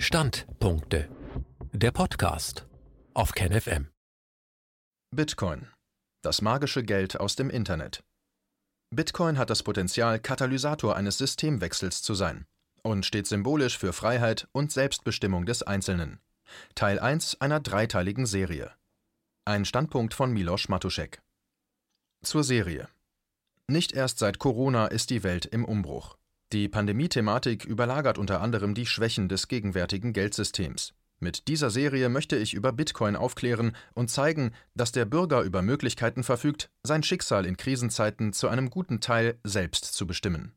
Standpunkte. Der Podcast auf KenFM. Bitcoin. Das magische Geld aus dem Internet. Bitcoin hat das Potenzial, Katalysator eines Systemwechsels zu sein und steht symbolisch für Freiheit und Selbstbestimmung des Einzelnen. Teil 1 einer dreiteiligen Serie. Ein Standpunkt von Miloš Matušek. Zur Serie. Nicht erst seit Corona ist die Welt im Umbruch. Die Pandemie-Thematik überlagert unter anderem die Schwächen des gegenwärtigen Geldsystems. Mit dieser Serie möchte ich über Bitcoin aufklären und zeigen, dass der Bürger über Möglichkeiten verfügt, sein Schicksal in Krisenzeiten zu einem guten Teil selbst zu bestimmen.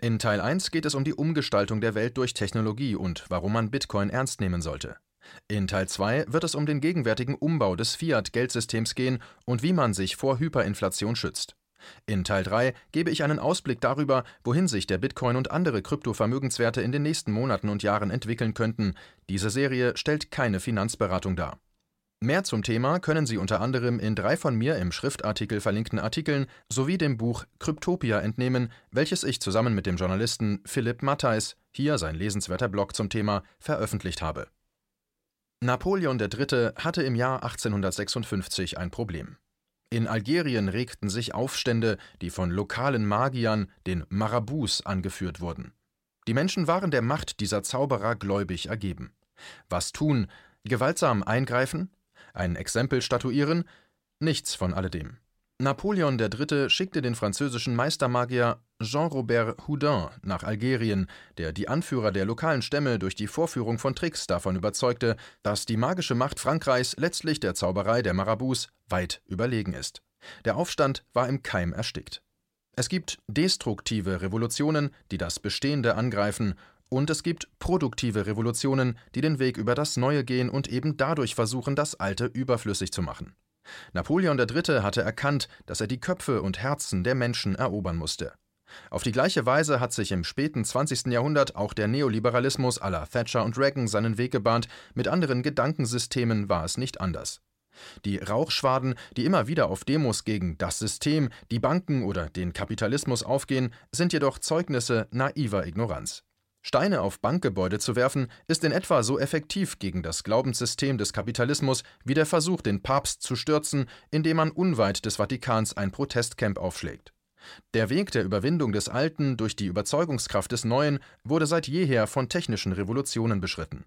In Teil 1 geht es um die Umgestaltung der Welt durch Technologie und warum man Bitcoin ernst nehmen sollte. In Teil 2 wird es um den gegenwärtigen Umbau des Fiat-Geldsystems gehen und wie man sich vor Hyperinflation schützt. In Teil 3 gebe ich einen Ausblick darüber, wohin sich der Bitcoin und andere Kryptovermögenswerte in den nächsten Monaten und Jahren entwickeln könnten. Diese Serie stellt keine Finanzberatung dar. Mehr zum Thema können Sie unter anderem in drei von mir im Schriftartikel verlinkten Artikeln sowie dem Buch Kryptopia entnehmen, welches ich zusammen mit dem Journalisten Philipp Mattheis, hier sein lesenswerter Blog zum Thema, veröffentlicht habe. Napoleon III. hatte im Jahr 1856 ein Problem. In Algerien regten sich Aufstände, die von lokalen Magiern, den Marabouts, angeführt wurden. Die Menschen waren der Macht dieser Zauberer gläubig ergeben. Was tun? Gewaltsam eingreifen? Ein Exempel statuieren? Nichts von alledem. Napoleon III. schickte den französischen Meistermagier Jean-Robert Houdin nach Algerien, der die Anführer der lokalen Stämme durch die Vorführung von Tricks davon überzeugte, dass die magische Macht Frankreichs letztlich der Zauberei der Marabouts weit überlegen ist. Der Aufstand war im Keim erstickt. Es gibt destruktive Revolutionen, die das Bestehende angreifen, und es gibt produktive Revolutionen, die den Weg über das Neue gehen und eben dadurch versuchen, das Alte überflüssig zu machen. Napoleon III. hatte erkannt, dass er die Köpfe und Herzen der Menschen erobern musste. Auf die gleiche Weise hat sich im späten 20. Jahrhundert auch der Neoliberalismus aller Thatcher und Reagan seinen Weg gebahnt, mit anderen Gedankensystemen war es nicht anders. Die Rauchschwaden, die immer wieder auf Demos gegen das System, die Banken oder den Kapitalismus aufgehen, sind jedoch Zeugnisse naiver Ignoranz. Steine auf Bankgebäude zu werfen, ist in etwa so effektiv gegen das Glaubenssystem des Kapitalismus wie der Versuch, den Papst zu stürzen, indem man unweit des Vatikans ein Protestcamp aufschlägt. Der Weg der Überwindung des Alten durch die Überzeugungskraft des Neuen wurde seit jeher von technischen Revolutionen beschritten.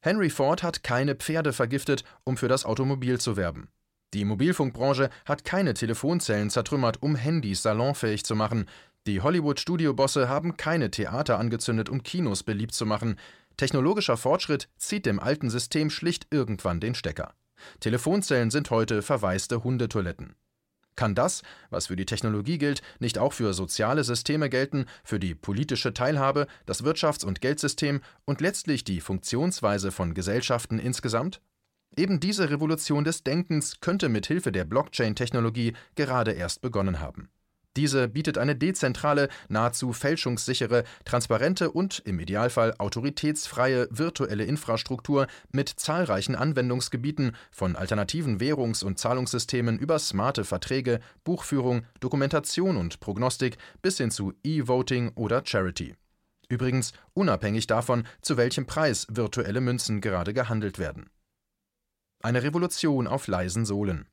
Henry Ford hat keine Pferde vergiftet, um für das Automobil zu werben. Die Mobilfunkbranche hat keine Telefonzellen zertrümmert, um Handys salonfähig zu machen. Die Hollywood-Studiobosse haben keine Theater angezündet, um Kinos beliebt zu machen. Technologischer Fortschritt zieht dem alten System schlicht irgendwann den Stecker. Telefonzellen sind heute verwaiste Hundetoiletten. Kann das, was für die Technologie gilt, nicht auch für soziale Systeme gelten, für die politische Teilhabe, das Wirtschafts- und Geldsystem und letztlich die Funktionsweise von Gesellschaften insgesamt? Eben diese Revolution des Denkens könnte mit Hilfe der Blockchain-Technologie gerade erst begonnen haben. Diese bietet eine dezentrale, nahezu fälschungssichere, transparente und im Idealfall autoritätsfreie virtuelle Infrastruktur mit zahlreichen Anwendungsgebieten von alternativen Währungs- und Zahlungssystemen über smarte Verträge, Buchführung, Dokumentation und Prognostik bis hin zu E-Voting oder Charity. Übrigens unabhängig davon, zu welchem Preis virtuelle Münzen gerade gehandelt werden. Eine Revolution auf leisen Sohlen.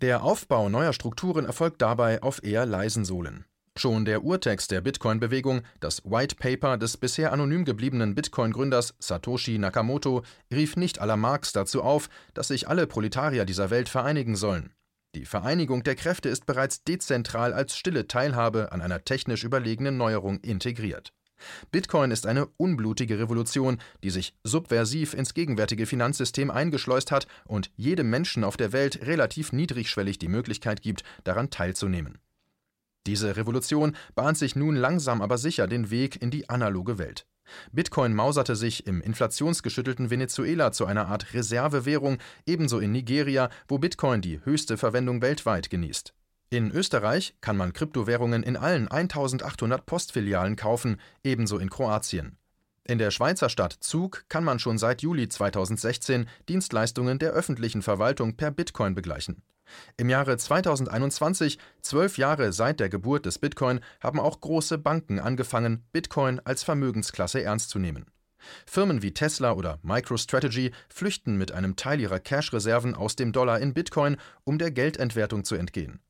Der Aufbau neuer Strukturen erfolgt dabei auf eher leisen Sohlen. Schon der Urtext der Bitcoin-Bewegung, das White Paper des bisher anonym gebliebenen Bitcoin-Gründers Satoshi Nakamoto, rief nicht aller Marx dazu auf, dass sich alle Proletarier dieser Welt vereinigen sollen. Die Vereinigung der Kräfte ist bereits dezentral als stille Teilhabe an einer technisch überlegenen Neuerung integriert. Bitcoin ist eine unblutige Revolution, die sich subversiv ins gegenwärtige Finanzsystem eingeschleust hat und jedem Menschen auf der Welt relativ niedrigschwellig die Möglichkeit gibt, daran teilzunehmen. Diese Revolution bahnt sich nun langsam aber sicher den Weg in die analoge Welt. Bitcoin mauserte sich im inflationsgeschüttelten Venezuela zu einer Art Reservewährung, ebenso in Nigeria, wo Bitcoin die höchste Verwendung weltweit genießt. In Österreich kann man Kryptowährungen in allen 1800 Postfilialen kaufen, ebenso in Kroatien. In der Schweizer Stadt Zug kann man schon seit Juli 2016 Dienstleistungen der öffentlichen Verwaltung per Bitcoin begleichen. Im Jahre 2021, zwölf Jahre seit der Geburt des Bitcoin, haben auch große Banken angefangen, Bitcoin als Vermögensklasse ernst zu nehmen. Firmen wie Tesla oder MicroStrategy flüchten mit einem Teil ihrer Cash-Reserven aus dem Dollar in Bitcoin, um der Geldentwertung zu entgehen.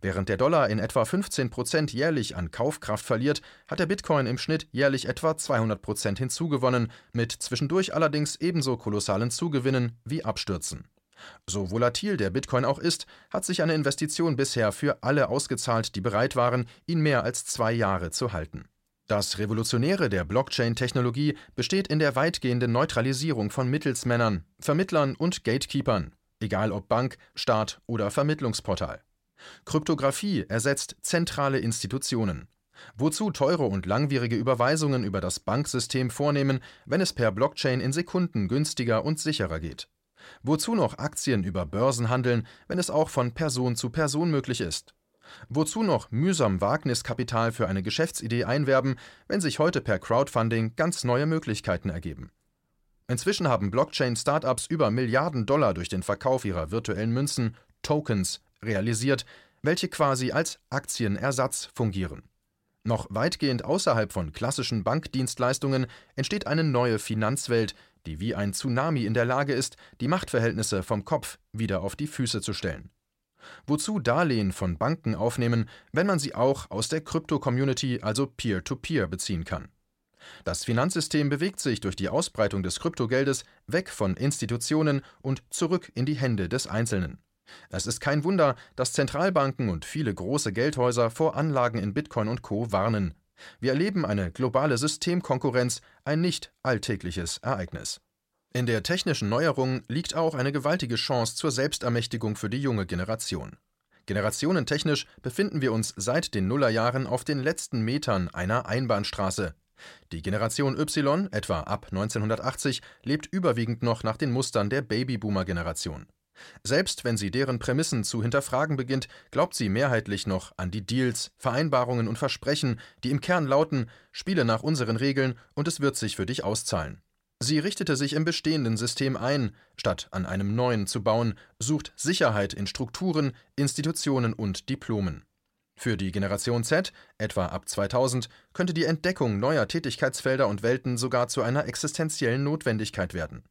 Während der Dollar in etwa 15 Prozent jährlich an Kaufkraft verliert, hat der Bitcoin im Schnitt jährlich etwa 200 Prozent hinzugewonnen, mit zwischendurch allerdings ebenso kolossalen Zugewinnen wie Abstürzen. So volatil der Bitcoin auch ist, hat sich eine Investition bisher für alle ausgezahlt, die bereit waren, ihn mehr als zwei Jahre zu halten. Das Revolutionäre der Blockchain-Technologie besteht in der weitgehenden Neutralisierung von Mittelsmännern, Vermittlern und Gatekeepern, egal ob Bank, Staat oder Vermittlungsportal. Kryptographie ersetzt zentrale Institutionen. Wozu teure und langwierige Überweisungen über das Banksystem vornehmen, wenn es per Blockchain in Sekunden günstiger und sicherer geht? Wozu noch Aktien über Börsen handeln, wenn es auch von Person zu Person möglich ist? Wozu noch mühsam Wagniskapital für eine Geschäftsidee einwerben, wenn sich heute per Crowdfunding ganz neue Möglichkeiten ergeben? Inzwischen haben Blockchain-Startups über Milliarden Dollar durch den Verkauf ihrer virtuellen Münzen, Tokens, realisiert, welche quasi als Aktienersatz fungieren. Noch weitgehend außerhalb von klassischen Bankdienstleistungen entsteht eine neue Finanzwelt, die wie ein Tsunami in der Lage ist, die Machtverhältnisse vom Kopf wieder auf die Füße zu stellen. Wozu Darlehen von Banken aufnehmen, wenn man sie auch aus der Krypto-Community, also Peer-to-Peer, -Peer, beziehen kann? Das Finanzsystem bewegt sich durch die Ausbreitung des Kryptogeldes weg von Institutionen und zurück in die Hände des Einzelnen. Es ist kein Wunder, dass Zentralbanken und viele große Geldhäuser vor Anlagen in Bitcoin und Co warnen. Wir erleben eine globale Systemkonkurrenz, ein nicht alltägliches Ereignis. In der technischen Neuerung liegt auch eine gewaltige Chance zur Selbstermächtigung für die junge Generation. Generationentechnisch befinden wir uns seit den Nullerjahren auf den letzten Metern einer Einbahnstraße. Die Generation Y, etwa ab 1980, lebt überwiegend noch nach den Mustern der Babyboomer-Generation. Selbst wenn sie deren Prämissen zu hinterfragen beginnt, glaubt sie mehrheitlich noch an die Deals, Vereinbarungen und Versprechen, die im Kern lauten: Spiele nach unseren Regeln und es wird sich für dich auszahlen. Sie richtete sich im bestehenden System ein, statt an einem neuen zu bauen, sucht Sicherheit in Strukturen, Institutionen und Diplomen. Für die Generation Z, etwa ab 2000, könnte die Entdeckung neuer Tätigkeitsfelder und Welten sogar zu einer existenziellen Notwendigkeit werden.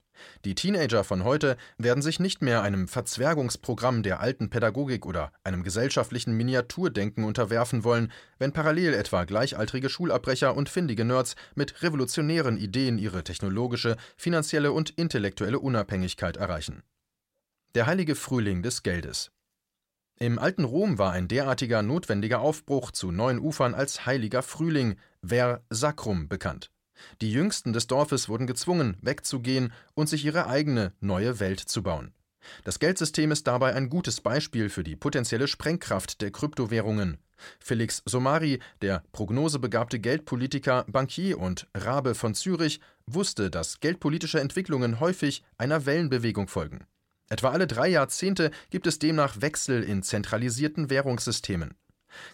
Die Teenager von heute werden sich nicht mehr einem Verzwergungsprogramm der alten Pädagogik oder einem gesellschaftlichen Miniaturdenken unterwerfen wollen, wenn parallel etwa gleichaltrige Schulabbrecher und findige Nerds mit revolutionären Ideen ihre technologische, finanzielle und intellektuelle Unabhängigkeit erreichen. Der heilige Frühling des Geldes. Im alten Rom war ein derartiger notwendiger Aufbruch zu neuen Ufern als heiliger Frühling, Ver Sacrum, bekannt. Die Jüngsten des Dorfes wurden gezwungen, wegzugehen und sich ihre eigene neue Welt zu bauen. Das Geldsystem ist dabei ein gutes Beispiel für die potenzielle Sprengkraft der Kryptowährungen. Felix Somari, der prognosebegabte Geldpolitiker, Bankier und Rabe von Zürich, wusste, dass geldpolitische Entwicklungen häufig einer Wellenbewegung folgen. Etwa alle drei Jahrzehnte gibt es demnach Wechsel in zentralisierten Währungssystemen.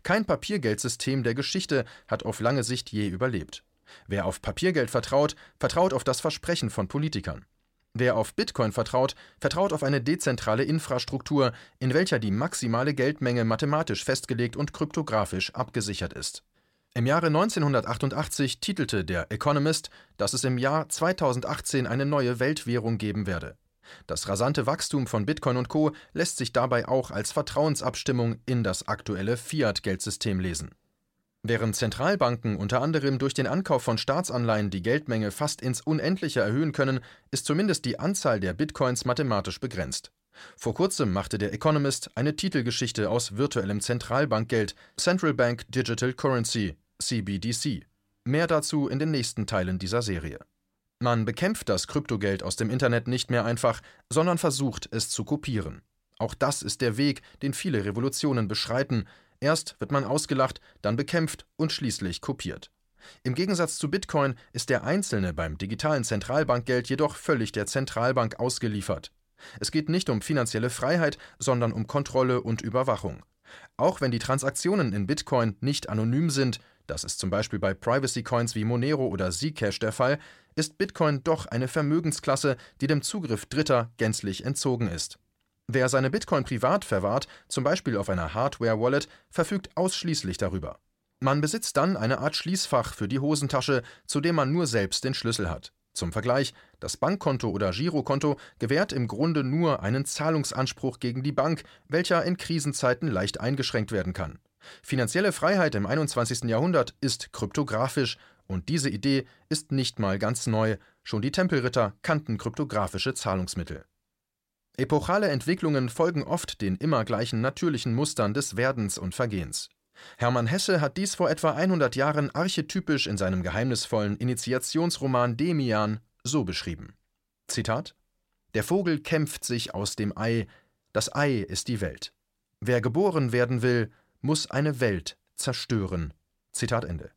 Kein Papiergeldsystem der Geschichte hat auf lange Sicht je überlebt. Wer auf Papiergeld vertraut, vertraut auf das Versprechen von Politikern. Wer auf Bitcoin vertraut, vertraut auf eine dezentrale Infrastruktur, in welcher die maximale Geldmenge mathematisch festgelegt und kryptografisch abgesichert ist. Im Jahre 1988 titelte der Economist, dass es im Jahr 2018 eine neue Weltwährung geben werde. Das rasante Wachstum von Bitcoin und Co lässt sich dabei auch als Vertrauensabstimmung in das aktuelle Fiat-Geldsystem lesen. Während Zentralbanken unter anderem durch den Ankauf von Staatsanleihen die Geldmenge fast ins Unendliche erhöhen können, ist zumindest die Anzahl der Bitcoins mathematisch begrenzt. Vor kurzem machte der Economist eine Titelgeschichte aus virtuellem Zentralbankgeld Central Bank Digital Currency CBDC. Mehr dazu in den nächsten Teilen dieser Serie. Man bekämpft das Kryptogeld aus dem Internet nicht mehr einfach, sondern versucht es zu kopieren. Auch das ist der Weg, den viele Revolutionen beschreiten, Erst wird man ausgelacht, dann bekämpft und schließlich kopiert. Im Gegensatz zu Bitcoin ist der Einzelne beim digitalen Zentralbankgeld jedoch völlig der Zentralbank ausgeliefert. Es geht nicht um finanzielle Freiheit, sondern um Kontrolle und Überwachung. Auch wenn die Transaktionen in Bitcoin nicht anonym sind, das ist zum Beispiel bei Privacy Coins wie Monero oder Zcash der Fall, ist Bitcoin doch eine Vermögensklasse, die dem Zugriff Dritter gänzlich entzogen ist. Wer seine Bitcoin privat verwahrt, zum Beispiel auf einer Hardware-Wallet, verfügt ausschließlich darüber. Man besitzt dann eine Art Schließfach für die Hosentasche, zu dem man nur selbst den Schlüssel hat. Zum Vergleich, das Bankkonto oder Girokonto gewährt im Grunde nur einen Zahlungsanspruch gegen die Bank, welcher in Krisenzeiten leicht eingeschränkt werden kann. Finanzielle Freiheit im 21. Jahrhundert ist kryptografisch und diese Idee ist nicht mal ganz neu, schon die Tempelritter kannten kryptografische Zahlungsmittel. Epochale Entwicklungen folgen oft den immer gleichen natürlichen Mustern des Werdens und Vergehens. Hermann Hesse hat dies vor etwa 100 Jahren archetypisch in seinem geheimnisvollen Initiationsroman Demian so beschrieben. Zitat: Der Vogel kämpft sich aus dem Ei, das Ei ist die Welt. Wer geboren werden will, muss eine Welt zerstören. Zitat Ende.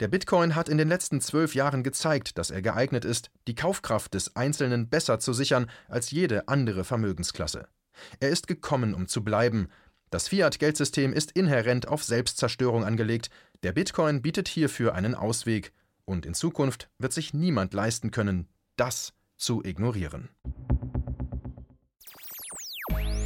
Der Bitcoin hat in den letzten zwölf Jahren gezeigt, dass er geeignet ist, die Kaufkraft des Einzelnen besser zu sichern als jede andere Vermögensklasse. Er ist gekommen, um zu bleiben, das Fiat-Geldsystem ist inhärent auf Selbstzerstörung angelegt, der Bitcoin bietet hierfür einen Ausweg, und in Zukunft wird sich niemand leisten können, das zu ignorieren.